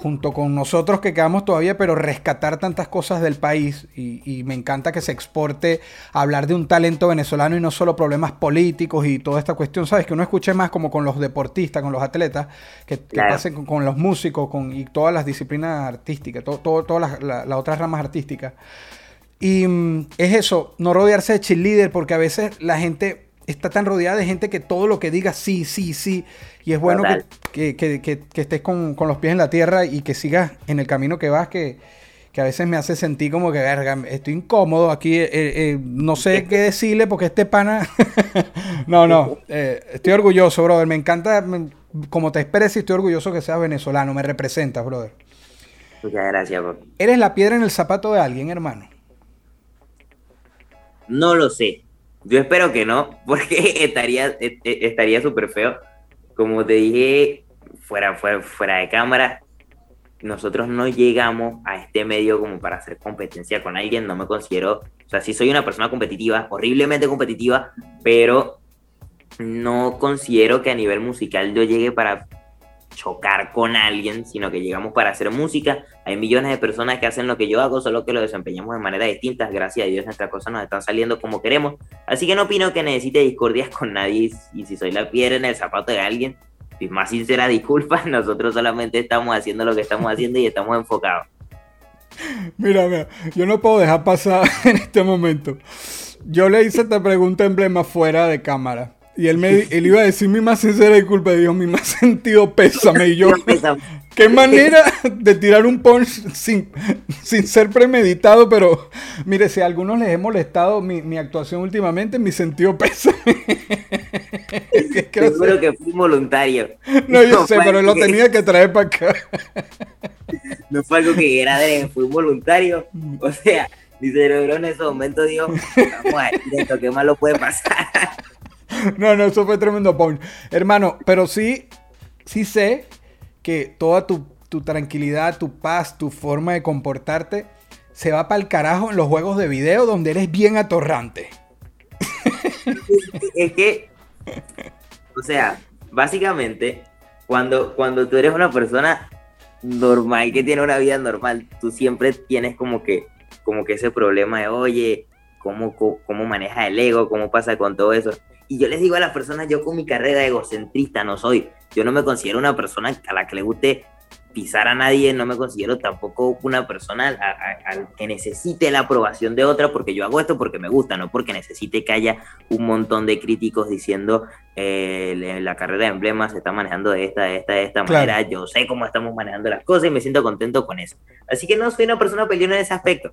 junto con nosotros que quedamos todavía, pero rescatar tantas cosas del país y, me encanta que se exporte a hablar de un talento venezolano y no solo problemas políticos y toda esta cuestión, ¿sabes? Que uno escuche más como con los deportistas, con los atletas, que, pasen con, los músicos con, y todas las disciplinas artísticas, todas las otras ramas artísticas. Y mm, es eso, no rodearse de cheerleader, porque a veces la gente está tan rodeada de gente que todo lo que diga sí, sí, sí. Y es bueno que, estés con, los pies en la tierra y que sigas en el camino que vas, que, a veces me hace sentir como que, verga, estoy incómodo aquí, eh, eh, no sé qué decirle porque este pana... no, no, eh, estoy orgulloso, brother. Me encanta, como te esperes, y estoy orgulloso que seas venezolano, me representas, brother. Muchas gracias, bro. Eres la piedra en el zapato de alguien, hermano. No lo sé. Yo espero que no, porque estaría e, e, estaría súper feo. Como te dije fuera, fuera, fuera de cámara, nosotros no llegamos a este medio como para hacer competencia con alguien. No me considero, o sea, sí soy una persona competitiva, horriblemente competitiva, pero no considero que a nivel musical yo llegue para chocar con alguien, sino que llegamos para hacer música. Hay millones de personas que hacen lo que yo hago, solo que lo desempeñamos de manera distintas. Gracias a Dios nuestras cosas nos están saliendo como queremos. Así que no opino que necesite discordias con nadie y si soy la piedra en el zapato de alguien, pues más sincera disculpa, nosotros solamente estamos haciendo lo que estamos haciendo y estamos enfocados. Mira, mira, yo no puedo dejar pasar en este momento. Yo le hice esta pregunta emblema fuera de cámara. Y él, me, él iba a decir mi más sincera disculpa, Dios, mi más sentido pésame. Y yo, qué manera de tirar un punch sin, sin ser premeditado, pero mire, si a algunos les he molestado mi, mi actuación últimamente, mi sentido pésame. Seguro que fui voluntario. No, yo sé, pero lo tenía que traer para acá. no fue algo que era de, fui voluntario. O sea, mi cerebro en ese momento dijo, vamos a esto, ¿qué más lo puede pasar? No, no, eso fue tremendo punch. Hermano, pero sí, sí sé que toda tu, tranquilidad, tu paz, tu forma de comportarte se va para el carajo en los juegos de video donde eres bien atorrante. Es que, o sea, básicamente, cuando, cuando tú eres una persona normal, que tiene una vida normal, tú siempre tienes como que, como que ese problema de, oye, ¿cómo, cómo maneja el ego? ¿Cómo pasa con todo eso? Y yo les digo a las personas, yo con mi carrera egocentrista no soy. Yo no me considero una persona a la que le guste pisar a nadie, no me considero tampoco una persona al que necesite la aprobación de otra, porque yo hago esto porque me gusta, no porque necesite que haya un montón de críticos diciendo eh, la carrera de emblemas se está manejando de esta, de esta, de esta manera, yo sé cómo estamos manejando las cosas y me siento contento con eso. Así que no soy una persona peleona en ese aspecto,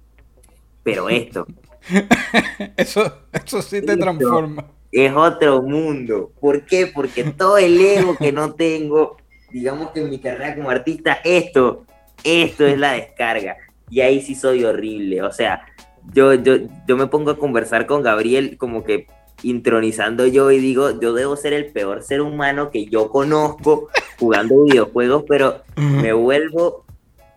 pero esto. eso, eso sí te transforma es otro mundo. ¿Por qué? Porque todo el ego que no tengo, digamos que en mi carrera como artista, esto, esto es la descarga. Y ahí sí soy horrible. O sea, yo, yo, yo me pongo a conversar con Gabriel como que intronizando yo y digo, yo debo ser el peor ser humano que yo conozco jugando videojuegos, pero me vuelvo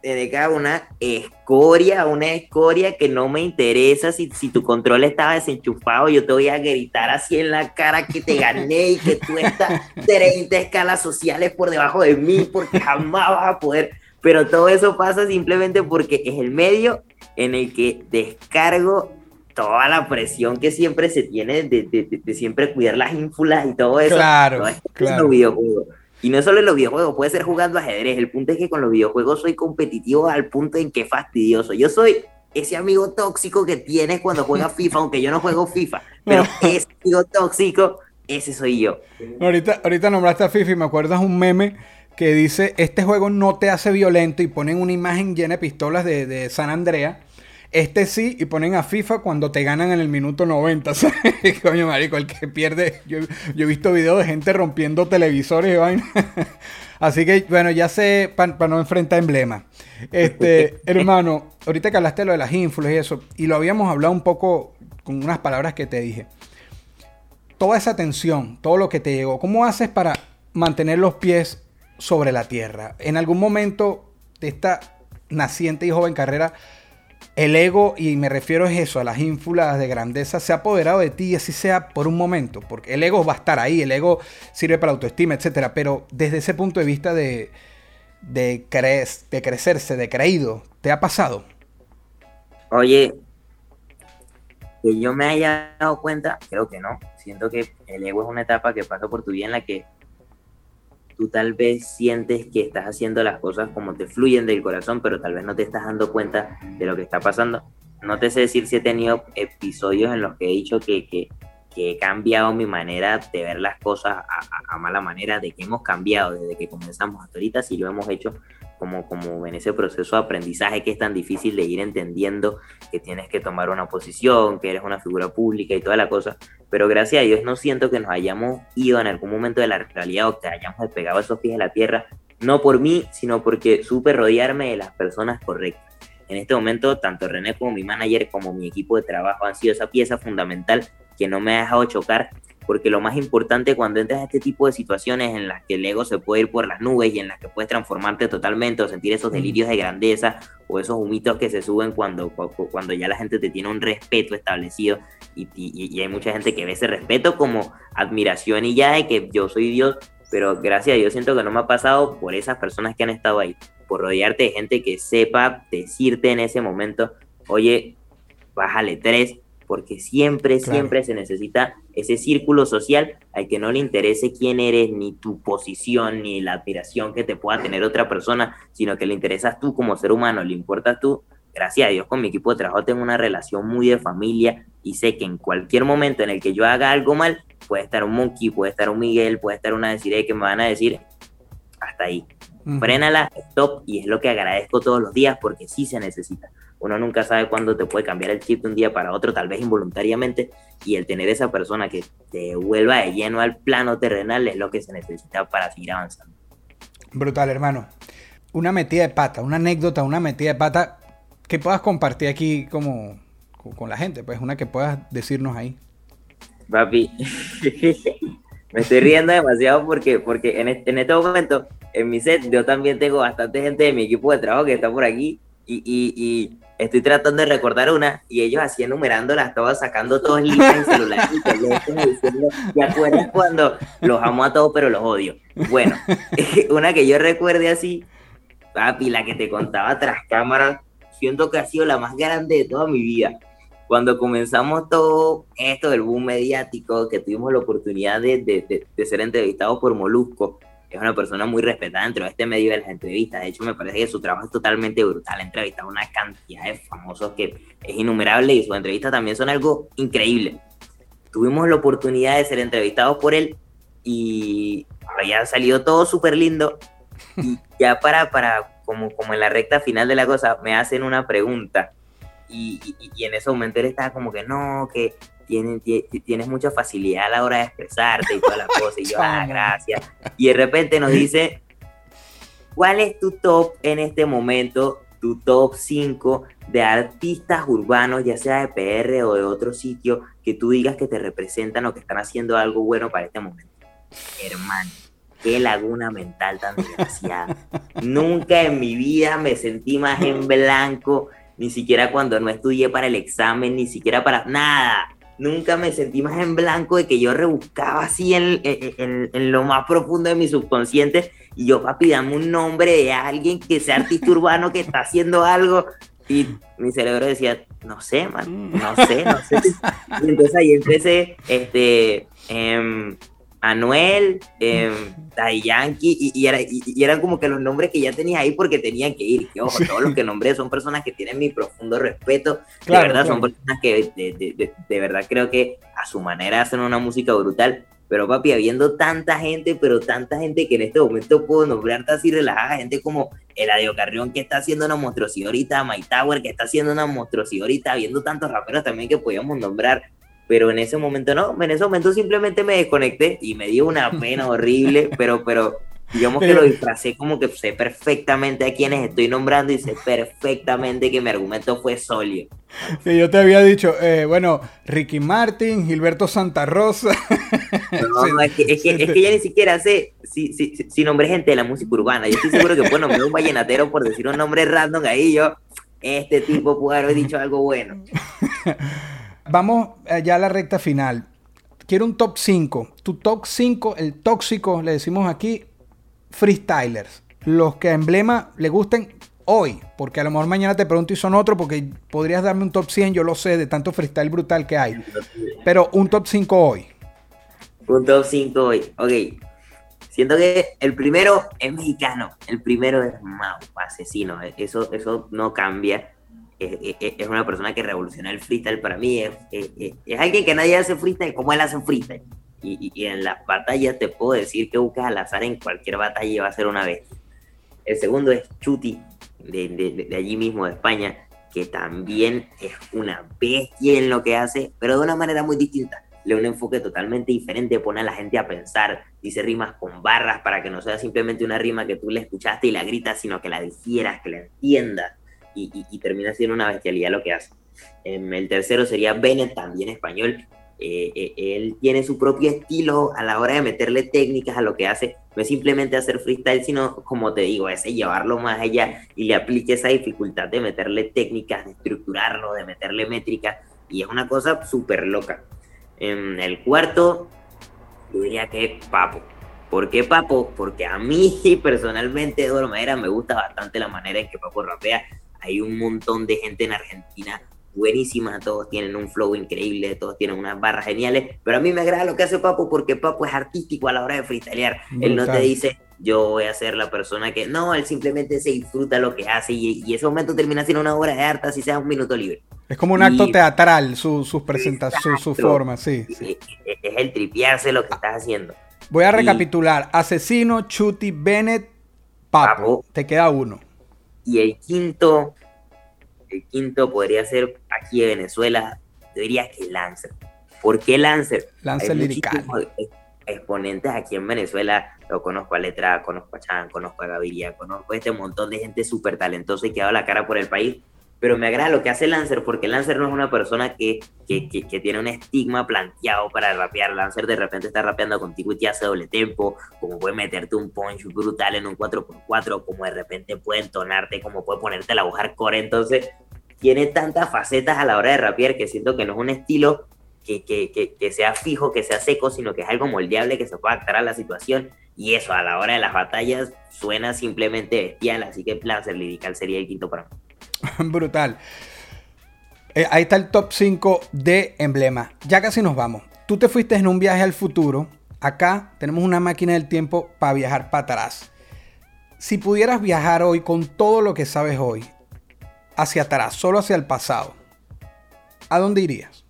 de una escoria, una escoria que no me interesa. Si, si tu control estaba desenchufado, yo te voy a gritar así en la cara que te gané y que tú estás 30 escalas sociales por debajo de mí porque jamás vas a poder. Pero todo eso pasa simplemente porque es el medio en el que descargo toda la presión que siempre se tiene de, de, siempre cuidar las ínfulas y todo eso. Claro, claro. Y no solo en los videojuegos, puede ser jugando ajedrez. El punto es que con los videojuegos soy competitivo al punto en que fastidioso. Yo soy ese amigo tóxico que tienes cuando juegas FIFA, aunque yo no juego FIFA, pero ese amigo tóxico, ese soy yo. Ahorita, ahorita nombraste a FIFA y me acuerdas un meme que dice, este juego no te hace violento y ponen una imagen llena de pistolas de, de San Andrea. Este sí, y ponen a FIFA cuando te ganan en el minuto 90. ¿sabes? Coño, marico, el que pierde. Yo, yo he visto videos de gente rompiendo televisores y vaina. Así que, bueno, ya sé, para no enfrentar emblemas. Este, hermano, ahorita que hablaste de lo de las ínfulas y eso, y lo habíamos hablado un poco con unas palabras que te dije. Toda esa tensión, todo lo que te llegó, ¿cómo haces para mantener los pies sobre la tierra? En algún momento de esta naciente y joven carrera, el ego, y me refiero a eso, a las ínfulas de grandeza, se ha apoderado de ti, y así sea por un momento, porque el ego va a estar ahí, el ego sirve para autoestima, etcétera, pero desde ese punto de vista de, de, de crecerse, de creído, ¿te ha pasado? Oye, que yo me haya dado cuenta, creo que no. Siento que el ego es una etapa que pasa por tu vida en la que tú tal vez sientes que estás haciendo las cosas como te fluyen del corazón, pero tal vez no te estás dando cuenta de lo que está pasando. No te sé decir si he tenido episodios en los que he dicho que, que, que he cambiado mi manera de ver las cosas a, a, mala manera, de que hemos cambiado desde que comenzamos hasta ahorita, si lo hemos hecho como, como en ese proceso de aprendizaje que es tan difícil de ir entendiendo que tienes que tomar una posición, que eres una figura pública y toda la cosa, pero gracias a Dios no siento que nos hayamos ido en algún momento de la realidad o que hayamos despegado esos pies de la tierra, no por mí, sino porque supe rodearme de las personas correctas. En este momento, tanto René como mi manager, como mi equipo de trabajo han sido esa pieza fundamental que no me ha dejado chocar, porque lo más importante cuando entras a este tipo de situaciones en las que el ego se puede ir por las nubes y en las que puedes transformarte totalmente o sentir esos delirios de grandeza o esos humitos que se suben cuando, cuando ya la gente te tiene un respeto establecido y, y, y hay mucha gente que ve ese respeto como admiración y ya de que yo soy Dios, pero gracias a Dios siento que no me ha pasado por esas personas que han estado ahí, por rodearte de gente que sepa decirte en ese momento, oye, bájale tres, porque siempre, claro. siempre se necesita ese círculo social al que no le interese quién eres, ni tu posición, ni la admiración que te pueda tener otra persona, sino que le interesas tú como ser humano, le importas tú. Gracias a Dios con mi equipo de trabajo tengo una relación muy de familia y sé que en cualquier momento en el que yo haga algo mal, puede estar un Monkey, puede estar un Miguel, puede estar una Desiree que me van a decir, hasta ahí. -huh. Frénala, stop, y es lo que agradezco todos los días porque sí se necesita uno nunca sabe cuándo te puede cambiar el chip de un día para otro, tal vez involuntariamente, y el tener esa persona que te vuelva de lleno al plano terrenal es lo que se necesita para seguir avanzando. Brutal, hermano. Una metida de pata, una anécdota, una metida de pata que puedas compartir aquí como con la gente, pues una que puedas decirnos ahí. Papi, me estoy riendo demasiado porque, porque en, este, en este momento, en mi set, yo también tengo bastante gente de mi equipo de trabajo que está por aquí y, y, y, estoy tratando de recordar una y ellos así enumerándolas todas, sacando todos listas en celular y diciendo, ¿te acuerdas cuando los amo a todos pero los odio? Bueno, una que yo recuerde así, papi, la que te contaba tras cámaras, siento que ha sido la más grande de toda mi vida. Cuando comenzamos todo esto del boom mediático, que tuvimos la oportunidad de, de, de, de ser entrevistados por Molusco, es una persona muy respetada dentro de este medio de las entrevistas. De hecho, me parece que su trabajo es totalmente brutal. Ha entrevistado a una cantidad de famosos que es innumerable y sus entrevistas también son algo increíble. Tuvimos la oportunidad de ser entrevistados por él y había salido todo súper lindo. Y ya para, para como, como en la recta final de la cosa, me hacen una pregunta. Y, y, y en ese momento él estaba como que no, que tienes, tienes mucha facilidad a la hora de expresarte y todas las cosas. Y yo, ah, gracias. Y de repente nos dice, ¿cuál es tu top en este momento? Tu top 5 de artistas urbanos, ya sea de PR o de otro sitio, que tú digas que te representan o que están haciendo algo bueno para este momento. Hermano, qué laguna mental tan desgraciada. Nunca en mi vida me sentí más en blanco, ni siquiera cuando no estudié para el examen, ni siquiera para nada nunca me sentí más en blanco de que yo rebuscaba así en, en, en, lo más profundo de mi subconsciente y yo, papi, dame un nombre de alguien que sea artista urbano que está haciendo algo. Y mi cerebro decía, no sé, man, no sé, no sé. Y entonces ahí empecé, este, eh, Anuel, eh, Daddy Yankee, y, y, era- y- y eran como que los nombres que ya tenías ahí porque tenían que ir. Que, ojo, todos los que nombré son personas que tienen mi profundo respeto. Claro, de verdad, son claro. personas que de, de- de- de verdad creo que a su manera hacen una música brutal. Pero papi, habiendo tanta gente, pero tanta gente que en este momento puedo nombrarte así relajada, gente como Eladio Carrión que está haciendo una monstruosidad ahorita, My Tower que está haciendo una monstruosidad ahorita, habiendo tantos raperos también que podíamos nombrar, pero en ese momento no, en ese momento simplemente me desconecté y me dio una pena horrible, pero, pero digamos que lo disfracé como que sé perfectamente a quienes estoy nombrando y sé perfectamente que mi argumento fue sólido. Que yo te había dicho, eh, bueno, Ricky Martin, Gilberto Santa Rosa. No, Sí, no, es que, es que, es que ya ni siquiera sé si, si, si, si nombré gente de la música urbana. Yo estoy seguro que puedo nombrar un vallenatero por decir un nombre random ahí. Yo, este tipo pudo haber dicho algo bueno. Vamos eh, ya a la recta final. Quiero un top 5. Tu top 5, el tóxico, le decimos aquí, freestylers. Los que a emblema le gusten hoy. Porque a lo mejor mañana te pregunto y son otro. Porque podrías darme un top 100, yo lo sé, de tanto freestyle brutal que hay. Pero un top 5 hoy. Un top 5 hoy. Ok. Siento que el primero es mexicano. El primero es Mau, asesino. Eso, eso no cambia. Es, una persona que revoluciona el freestyle para mí. Es, es- alguien que nadie hace freestyle como él hace freestyle. Y, en las batallas te puedo decir que buscas al azar en cualquier batalla y va a ser una bestia. El segundo es Chuti, de, de- de allí mismo, de España, que también es una bestia en lo que hace, pero de una manera muy distinta. Le da un enfoque totalmente diferente, pone a la gente a pensar, dice rimas con barras para que no sea simplemente una rima que tú le escuchaste y la gritas, sino que la digieras, que la entiendas, y, y- y termina siendo una bestialidad lo que hace. Em, el tercero sería Bennett, también español. Eh, eh, él tiene su propio estilo a la hora de meterle técnicas a lo que hace. No es simplemente hacer freestyle, sino, como te digo, es llevarlo más allá y le aplique esa dificultad de meterle técnicas, de estructurarlo, de meterle métricas. Y es una cosa súper loca. En el cuarto, yo diría que Papo. ¿Por qué Papo? Porque a mí personalmente de alguna manera me gusta bastante la manera en que Papo rapea. Hay un montón de gente en Argentina buenísima, todos tienen un flow increíble, todos tienen unas barras geniales, pero a mí me agrada lo que hace Papo porque Papo es artístico a la hora de freestylear. Él no te dice, yo voy a ser la persona que... No, él simplemente se disfruta lo que hace y, y ese momento termina siendo una obra de arte, así sea un minuto libre. Es como un acto teatral, su- sus presentaciones, su, su forma, sí. sí. Es, es el tripearse lo que estás haciendo. Voy a Y- recapitular. Asesino, Chuti, Bennett, Papo. Papo. Te queda uno. Y el quinto, el quinto podría ser aquí de Venezuela, yo diría que Lancer. ¿Por qué Lancer? Lancer lirical. exponentes aquí en Venezuela. Lo conozco a Letra, conozco a Chan, conozco a Gaviria, conozco a este montón de gente súper talentosa y que ha dado la cara por el país. Pero me agrada lo que hace Lancer porque Lancer no es una persona que, que, que- que tiene un estigma planteado para rapear. Lancer de repente está rapeando contigo y te hace doble tempo, como puede meterte un punch brutal en un 4x4, como de repente puede entonarte, como puede ponerte la voz hardcore. Entonces, tiene tantas facetas a la hora de rapear que siento que no es un estilo que, que, que, que sea fijo, que sea seco, sino que es algo moldeable que se puede adaptar a la situación. Y eso a la hora de las batallas suena simplemente bestial. Así que Lancer Lirical sería el quinto para mí. Brutal. Eh, ahí está el top 5 de emblema. Ya casi nos vamos. Tú te fuiste en un viaje al futuro. Acá tenemos una máquina del tiempo para viajar para atrás. Si pudieras viajar hoy con todo lo que sabes hoy, hacia atrás, solo hacia el pasado, ¿a dónde irías?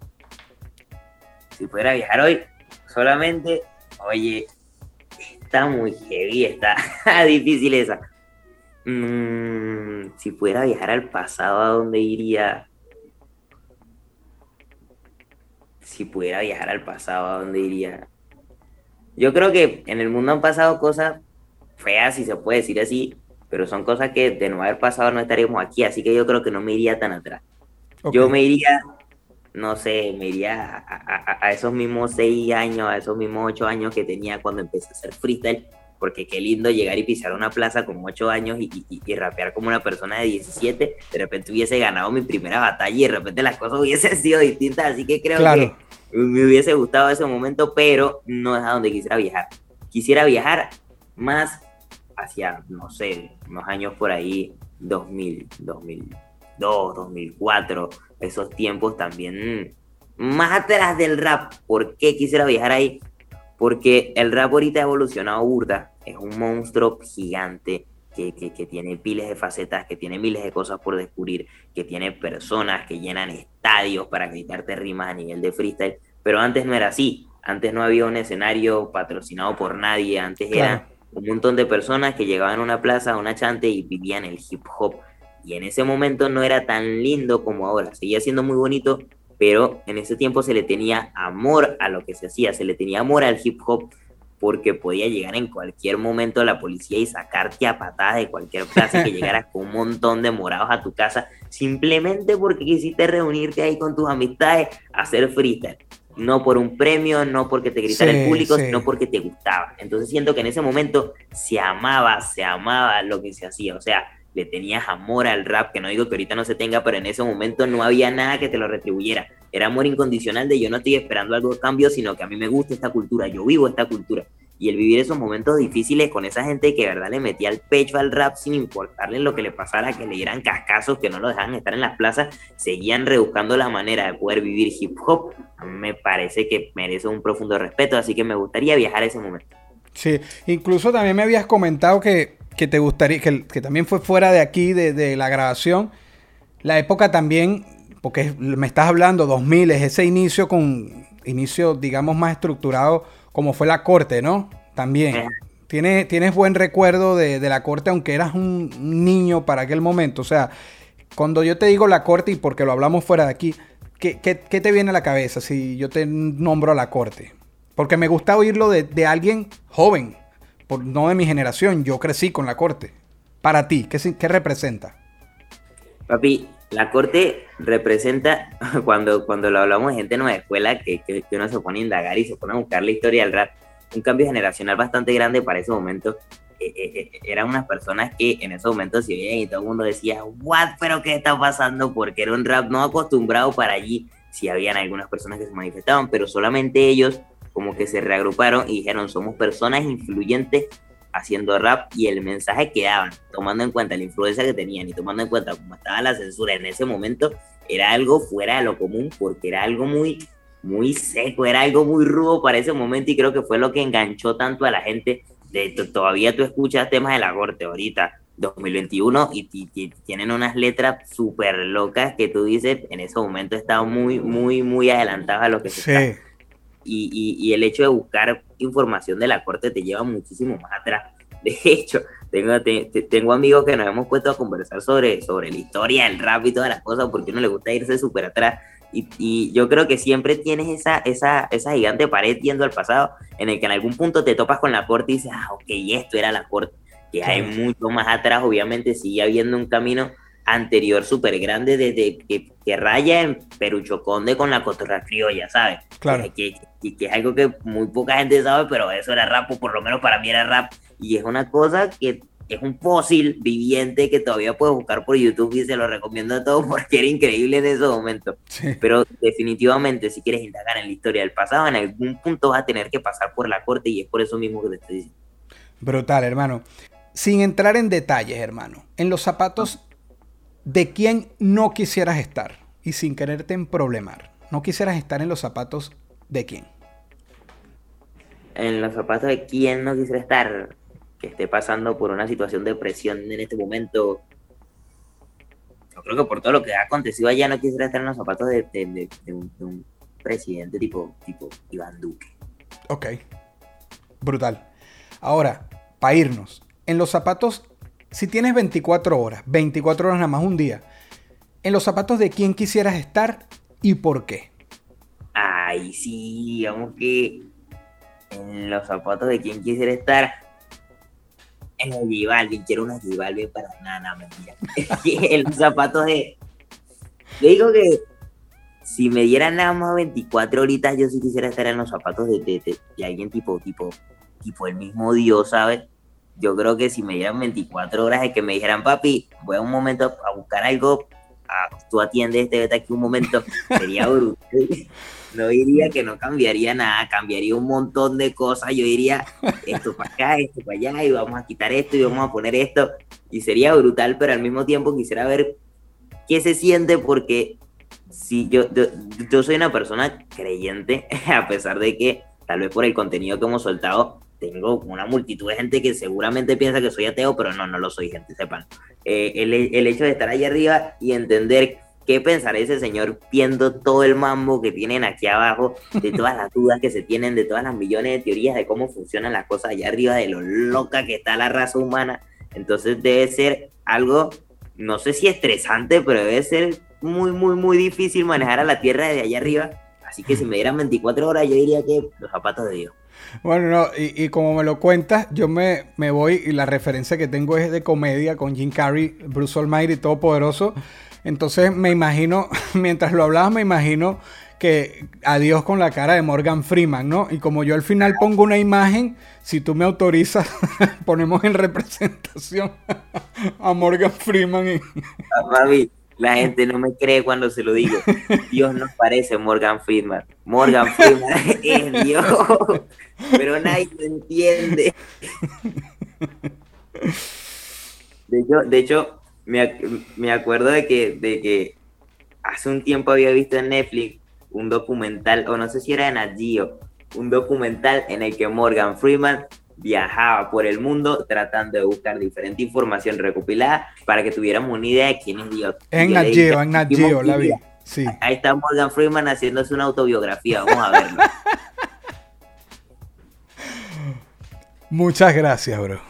si pudiera viajar hoy, solamente, oye, está muy heavy, está difícil esa. Mm, si pudiera viajar al pasado, ¿a dónde iría? Si pudiera viajar al pasado, ¿a dónde iría? Yo creo que en el mundo han pasado cosas feas, si se puede decir así, pero son cosas que de no haber pasado no estaríamos aquí, así que yo creo que no me iría tan atrás. Yo me iría, no sé, me iría a- a esos mismos seis años, a esos mismos ocho años que tenía cuando empecé a hacer freestyle, porque qué lindo llegar y pisar una plaza con ocho años y, y- y rapear como una persona de 17, de repente hubiese ganado mi primera batalla y de repente las cosas hubiesen sido distintas, así que creo Claro. que me hubiese gustado ese momento, pero no es a donde quisiera viajar. Quisiera viajar más hacia, no sé, unos años por ahí, 2000, 2002, 2004, esos tiempos también más atrás del rap. ¿Por qué quisiera viajar ahí? Porque el rap ahorita ha evolucionado burda, es un monstruo gigante que, que, que, tiene piles de facetas, que tiene miles de cosas por descubrir, que tiene personas que llenan estadios para gritarte rimas a nivel de freestyle, pero antes no era así, antes no había un escenario patrocinado por nadie, antes Claro. era un montón de personas que llegaban a una plaza, a una chante y vivían el hip hop. Y en ese momento no era tan lindo como ahora, seguía siendo muy bonito, pero en ese tiempo se le tenía amor a lo que se hacía, se le tenía amor al hip hop porque podía llegar en cualquier momento la policía y sacarte a patadas de cualquier plaza y que llegaras con un montón de morados a tu casa simplemente porque quisiste reunirte ahí con tus amistades a hacer freestyle. No por un premio, no porque te gritara Sí, el público, sí. sino porque te gustaba. Entonces siento que en ese momento se amaba, se amaba lo que se hacía. O sea, le tenías amor al rap, que no digo que ahorita no se tenga, pero en ese momento no había nada que te lo retribuyera. Era amor incondicional de yo no estoy esperando algo de cambio, sino que a mí me gusta esta cultura, yo vivo esta cultura. Y el vivir esos momentos difíciles con esa gente que de verdad le metía el pecho al rap sin importarle lo que le pasara, que le dieran cascazos, que no lo dejaban estar en las plazas, seguían rebuscando la manera de poder vivir hip hop. A mí me parece que merece un profundo respeto, así que me gustaría viajar a ese momento. Sí, incluso también me habías comentado que, que te gustaría, que, que también fue fuera de aquí, de, de la grabación, la época también, porque me estás hablando 2000, es ese inicio con, inicio digamos más estructurado como fue la corte, ¿no? También. Ajá. Tienes, tienes buen recuerdo de, de la corte, aunque eras un niño para aquel momento. O sea, cuando yo te digo la corte y porque lo hablamos fuera de aquí, ¿qué, qué- qué te viene a la cabeza si yo te nombro a la corte? Porque me gusta oírlo de, de alguien joven, no de mi generación. Yo crecí con la corte. Para ti, ¿qué, si- qué representa? Papi, la corte representa, cuando, cuando lo hablamos de gente de nueva escuela, que, que, que uno se pone a indagar y se pone a buscar la historia del rap, un cambio generacional bastante grande para ese momento. Eh, eh, eh, eran unas personas que en ese momento se veían y todo el mundo decía, ¿what? ¿Pero qué está pasando? Porque era un rap no acostumbrado para allí. Sí habían algunas personas que se manifestaban, pero solamente ellos como que se reagruparon y dijeron, somos personas influyentes haciendo rap y el mensaje que daban, tomando en cuenta la influencia que tenían y tomando en cuenta cómo estaba la censura en ese momento, era algo fuera de lo común porque era algo muy, muy seco, era algo muy rudo para ese momento y creo que fue lo que enganchó tanto a la gente. De, to- todavía tú escuchas temas de la corte ahorita, 2021, y, y- tienen unas letras súper locas que tú dices, en ese momento estaban muy, muy, muy adelantados a lo que se está y, y- y el hecho de buscar información de la corte te lleva muchísimo más atrás. De hecho, tengo, te- te- tengo amigos que nos hemos puesto a conversar sobre, sobre la historia del rap y todas las cosas porque a uno le gusta irse súper atrás. Y, y yo creo que siempre tienes esa, esa, esa gigante pared yendo al pasado en el que en algún punto te topas con la corte y dices, ah, ok, esto era la corte. Que hay mucho más atrás, obviamente sigue habiendo un camino anterior súper grande desde que, que raya en Perucho Conde con la cotorra criolla, ¿sabes? Claro. Que, que- que es algo que muy poca gente sabe, pero eso era rap, o por lo menos para mí era rap. Y es una cosa que es un fósil viviente que todavía puedes buscar por YouTube y se lo recomiendo a todos porque era increíble en ese momento. Sí. Pero definitivamente, si quieres indagar en la historia del pasado, en algún punto vas a tener que pasar por la corte y es por eso mismo que te estoy diciendo. Brutal, hermano. Sin entrar en detalles, hermano. En los zapatos de quién no quisieras estar y sin quererte en problemar. No quisieras estar en los zapatos de quién. En los zapatos de quién no quisiera estar, que esté pasando por una situación de presión en este momento. Yo creo que por todo lo que ha acontecido allá no quisiera estar en los zapatos de, de- de- de un, de un presidente tipo, tipo Iván Duque. Ok. Brutal. Ahora, para irnos. En los zapatos, si tienes 24 horas, 24 horas nada más un día, en los zapatos de quién quisieras estar y por qué. Ay, sí, digamos que en los zapatos de quien quisiera estar. En J Balvin, quiero una J Balvin para nada, mentira. en los zapatos de. Yo digo que si me dieran nada más 24 horitas, yo sí quisiera estar en los zapatos de, de, de- alguien tipo, tipo, tipo el mismo Dios, ¿sabes? Yo creo que si me dieran 24 horas de que me dijeran, papi, voy a un momento a buscar algo, ah, tú atiendes este vete aquí un momento, sería brutal. No diría que no cambiaría nada, cambiaría un montón de cosas. Yo diría esto para acá, esto para allá, y vamos a quitar esto y vamos a poner esto. Y sería brutal, pero al mismo tiempo quisiera ver qué se siente porque si yo, yo, yo soy una persona creyente, a pesar de que tal vez por el contenido que hemos soltado, tengo una multitud de gente que seguramente piensa que soy ateo, pero no, no lo soy, gente, sepan. Eh, el, el hecho de estar ahí arriba y entender ¿Qué pensará ese señor viendo todo el mambo que tienen aquí abajo, de todas las dudas que se tienen, de todas las millones de teorías de cómo funcionan las cosas allá arriba, de lo loca que está la raza humana? Entonces debe ser algo, no sé si estresante, pero debe ser muy, muy, muy difícil manejar a la Tierra desde allá arriba. Así que si me dieran 24 horas, yo diría que los zapatos de Dios. Bueno, no, y, como me lo cuentas, yo me, me, voy y la referencia que tengo es de comedia con Jim Carrey, Bruce Almighty, Todopoderoso. Entonces me imagino, mientras lo hablabas, me imagino que adiós con la cara de Morgan Freeman, ¿no? Y como yo al final pongo una imagen, si tú me autorizas, ponemos en representación a Morgan Freeman. Y... la gente no me cree cuando se lo digo. Dios nos parece Morgan Freeman. Morgan Freeman es Dios, pero nadie lo entiende. De hecho, de hecho me, acuerdo de que, de que hace un tiempo había visto en Netflix un documental, o no sé si era en Nat un documental en el que Morgan Freeman viajaba por el mundo tratando de buscar diferente información recopilada para que tuviéramos una idea de quién es Dios. En Nat en Nat la vi. Sí. Ahí está Morgan Freeman haciéndose una autobiografía, vamos a verlo. Muchas gracias, bro.